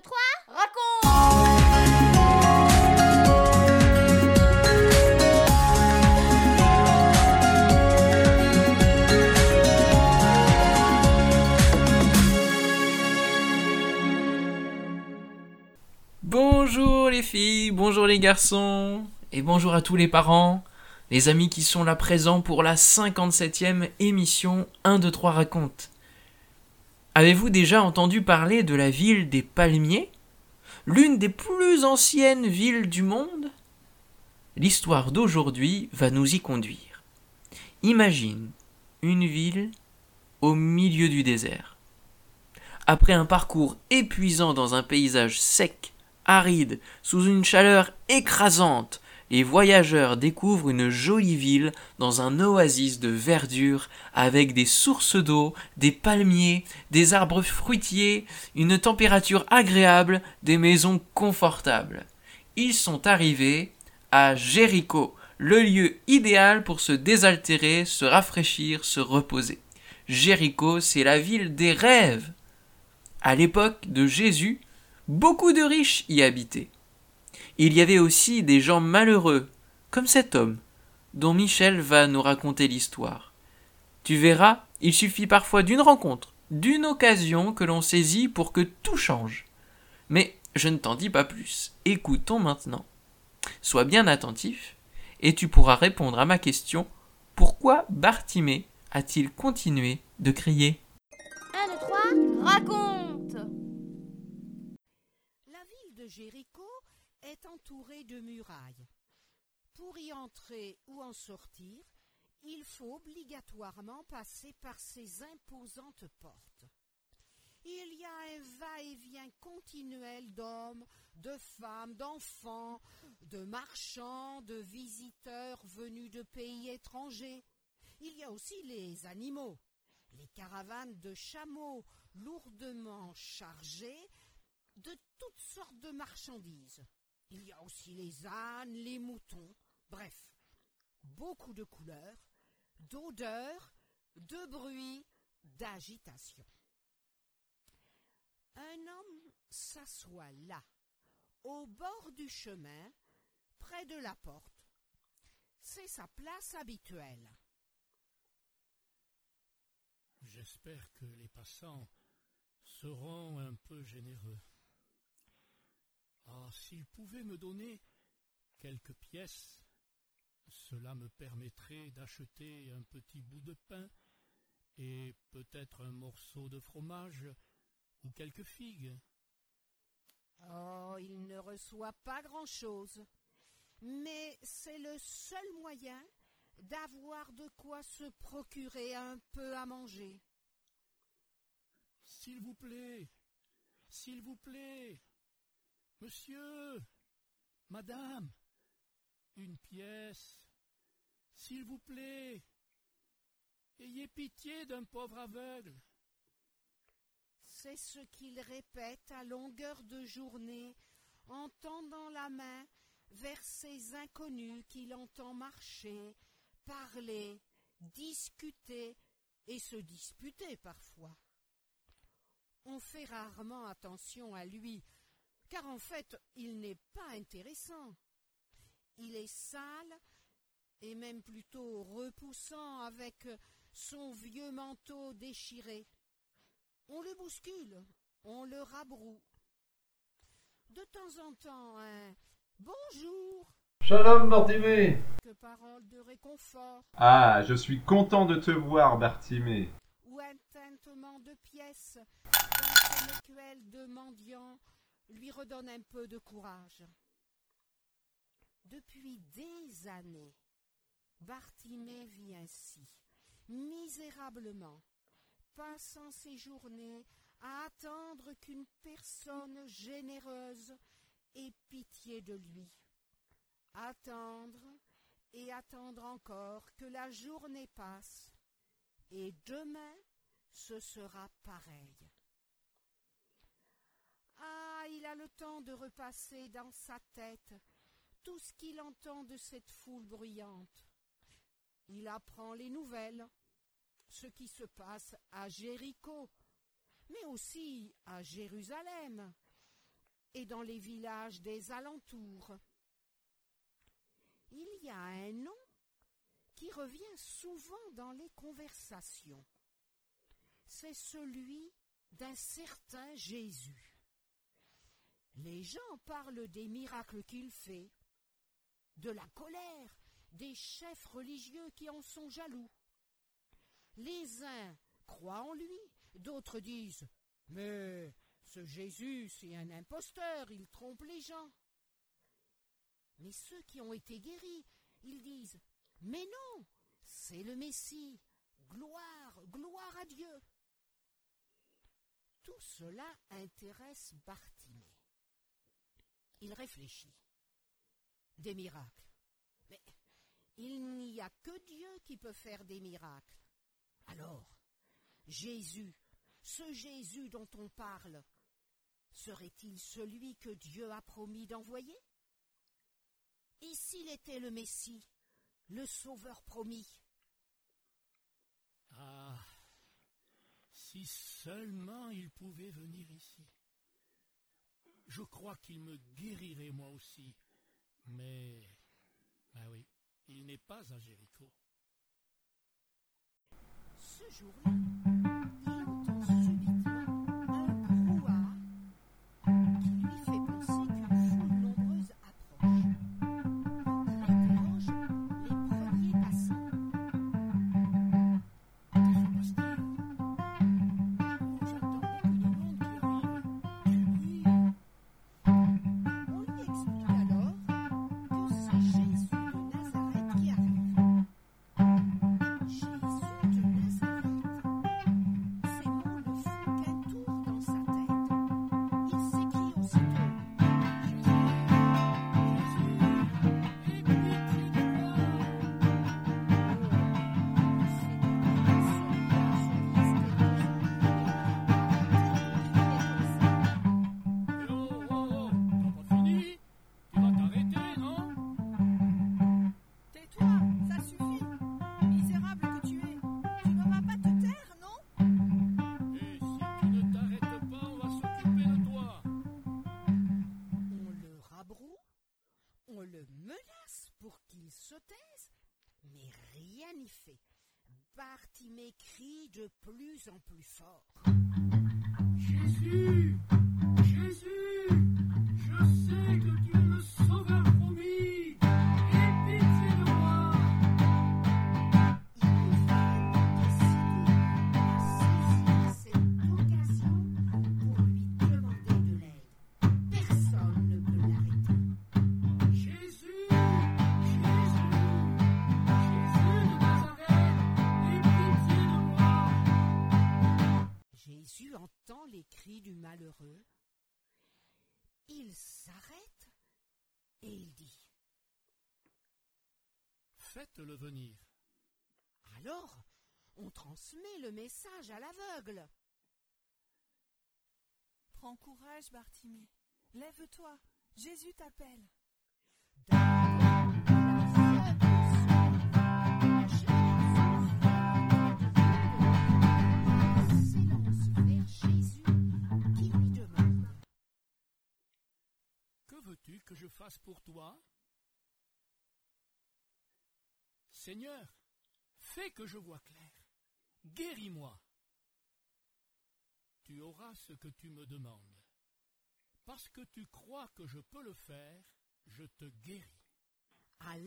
2, 3, raconte Bonjour les filles, bonjour les garçons, et bonjour à tous les parents, les amis qui sont là présents pour la 57e émission 1, 2, 3 raconte. Avez-vous déjà entendu parler de la ville des Palmiers? L'une des plus anciennes villes du monde? L'histoire d'aujourd'hui va nous y conduire. Imagine une ville au milieu du désert. Après un parcours épuisant dans un paysage sec, aride, sous une chaleur écrasante, les voyageurs découvrent une jolie ville dans un oasis de verdure avec des sources d'eau, des palmiers, des arbres fruitiers, une température agréable, des maisons confortables. Ils sont arrivés à Jéricho, le lieu idéal pour se désaltérer, se rafraîchir, se reposer. Jéricho, c'est la ville des rêves. À l'époque de Jésus, beaucoup de riches y habitaient. Il y avait aussi des gens malheureux, comme cet homme, dont Michel va nous raconter l'histoire. Tu verras, il suffit parfois d'une rencontre, d'une occasion que l'on saisit pour que tout change. Mais je ne t'en dis pas plus. Écoutons maintenant. Sois bien attentif, et tu pourras répondre à ma question pourquoi Bartimée a-t-il continué de crier? 1, 2, 3, raconte La ville de Jéricho est entourée de murailles. Pour y entrer ou en sortir, il faut obligatoirement passer par ces imposantes portes. Il y a un va-et-vient continuel d'hommes, de femmes, d'enfants, de marchands, de visiteurs venus de pays étrangers. Il y a aussi les animaux, les caravanes de chameaux lourdement chargés de toutes sortes de marchandises. Il y a aussi les ânes, les moutons, bref, beaucoup de couleurs, d'odeurs, de bruits, d'agitation. Un homme s'assoit là, au bord du chemin, près de la porte. C'est sa place habituelle. J'espère que les passants seront un peu généreux. Ah, s'ils pouvaient me donner quelques pièces, cela me permettrait d'acheter un petit bout de pain et peut-être un morceau de fromage ou quelques figues. Oh, il ne reçoit pas grand-chose, mais c'est le seul moyen d'avoir de quoi se procurer un peu à manger. S'il vous plaît, s'il vous plaît, monsieur, madame, une pièce, s'il vous plaît, ayez pitié d'un pauvre aveugle. C'est ce qu'il répète à longueur de journée en tendant la main vers ces inconnus qu'il entend marcher, parler, discuter et se disputer parfois. On fait rarement attention à lui, car en fait il n'est pas intéressant. Il est sale et même plutôt repoussant avec son vieux manteau déchiré. On le bouscule, on le rabroue. De temps en temps, un bonjour, Shalom Bartimée que parole de réconfort, Ah, je suis content de te voir, Bartimée. ou un tintement de pièces d'un de mendiant lui redonne un peu de courage. Depuis des années, Bartimée vit ainsi, misérablement, passant ses journées à attendre qu'une personne généreuse ait pitié de lui. Attendre et attendre encore que la journée passe, et demain ce sera pareil. Ah, il a le temps de repasser dans sa tête tout ce qu'il entend de cette foule bruyante. Il apprend les nouvelles, ce qui se passe à Jéricho, mais aussi à Jérusalem, et dans les villages des alentours. Il y a un nom qui revient souvent dans les conversations. C'est celui d'un certain Jésus. Les gens parlent des miracles qu'il fait, de la colère des chefs religieux qui en sont jaloux. Les uns croient en lui, d'autres disent Mais ce Jésus, c'est un imposteur, il trompe les gens. Mais ceux qui ont été guéris, ils disent Mais non, c'est le Messie, gloire, gloire à Dieu. Tout cela intéresse Bartimée. Il réfléchit. Des miracles. Mais il n'y a que Dieu qui peut faire des miracles. Alors, Jésus, ce Jésus dont on parle, serait-il celui que Dieu a promis d'envoyer? Et s'il était le Messie, le Sauveur promis? Ah, si seulement il pouvait venir ici. Je crois qu'il me guérirait moi aussi, mais... Ah oui, il n'est pas à Jéricho. Ce jour-là, fait. Bartimée crie de plus en plus fort. Jésus Jésus entend les cris du malheureux. Il s'arrête et il dit Faites-le venir. Alors, on transmet le message à l'aveugle. Prends courage, Bartimée. Lève-toi. Jésus t'appelle. Pour toi Seigneur, fais que je vois clair. Guéris-moi. Tu auras ce que tu me demandes. Parce que tu crois que je peux le faire, je te guéris. À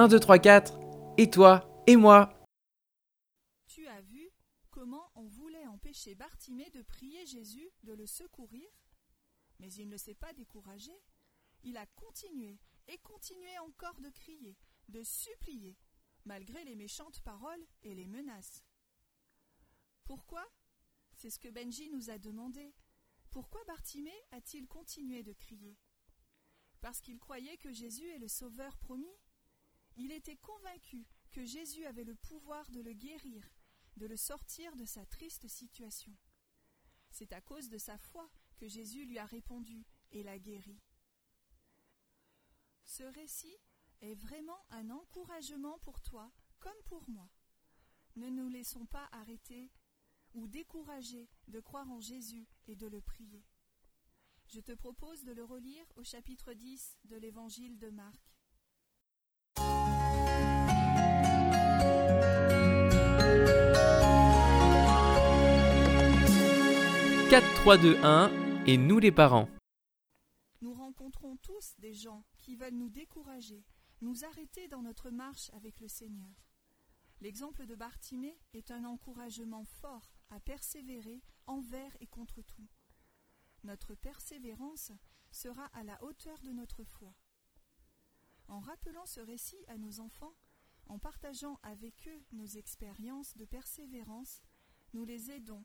1, 2, 3, 4, et toi, et moi. Tu as vu comment on voulait empêcher Bartimée de prier Jésus de le secourir? Mais il ne s'est pas découragé. Il a continué et continué encore de crier, de supplier, malgré les méchantes paroles et les menaces. Pourquoi? C'est ce que Benji nous a demandé. Pourquoi Bartimée a-t-il continué de crier? Parce qu'il croyait que Jésus est le Sauveur promis? Il était convaincu que Jésus avait le pouvoir de le guérir, de le sortir de sa triste situation. C'est à cause de sa foi que Jésus lui a répondu et l'a guéri. Ce récit est vraiment un encouragement pour toi comme pour moi. Ne nous laissons pas arrêter ou décourager de croire en Jésus et de le prier. Je te propose de le relire au chapitre 10 de l'évangile de Marc. 4, 3, 2, 1 et nous les parents. Nous rencontrons tous des gens qui veulent nous décourager, nous arrêter dans notre marche avec le Seigneur. L'exemple de Bartimée est un encouragement fort à persévérer envers et contre tout. Notre persévérance sera à la hauteur de notre foi. En rappelant ce récit à nos enfants, en partageant avec eux nos expériences de persévérance, nous les aidons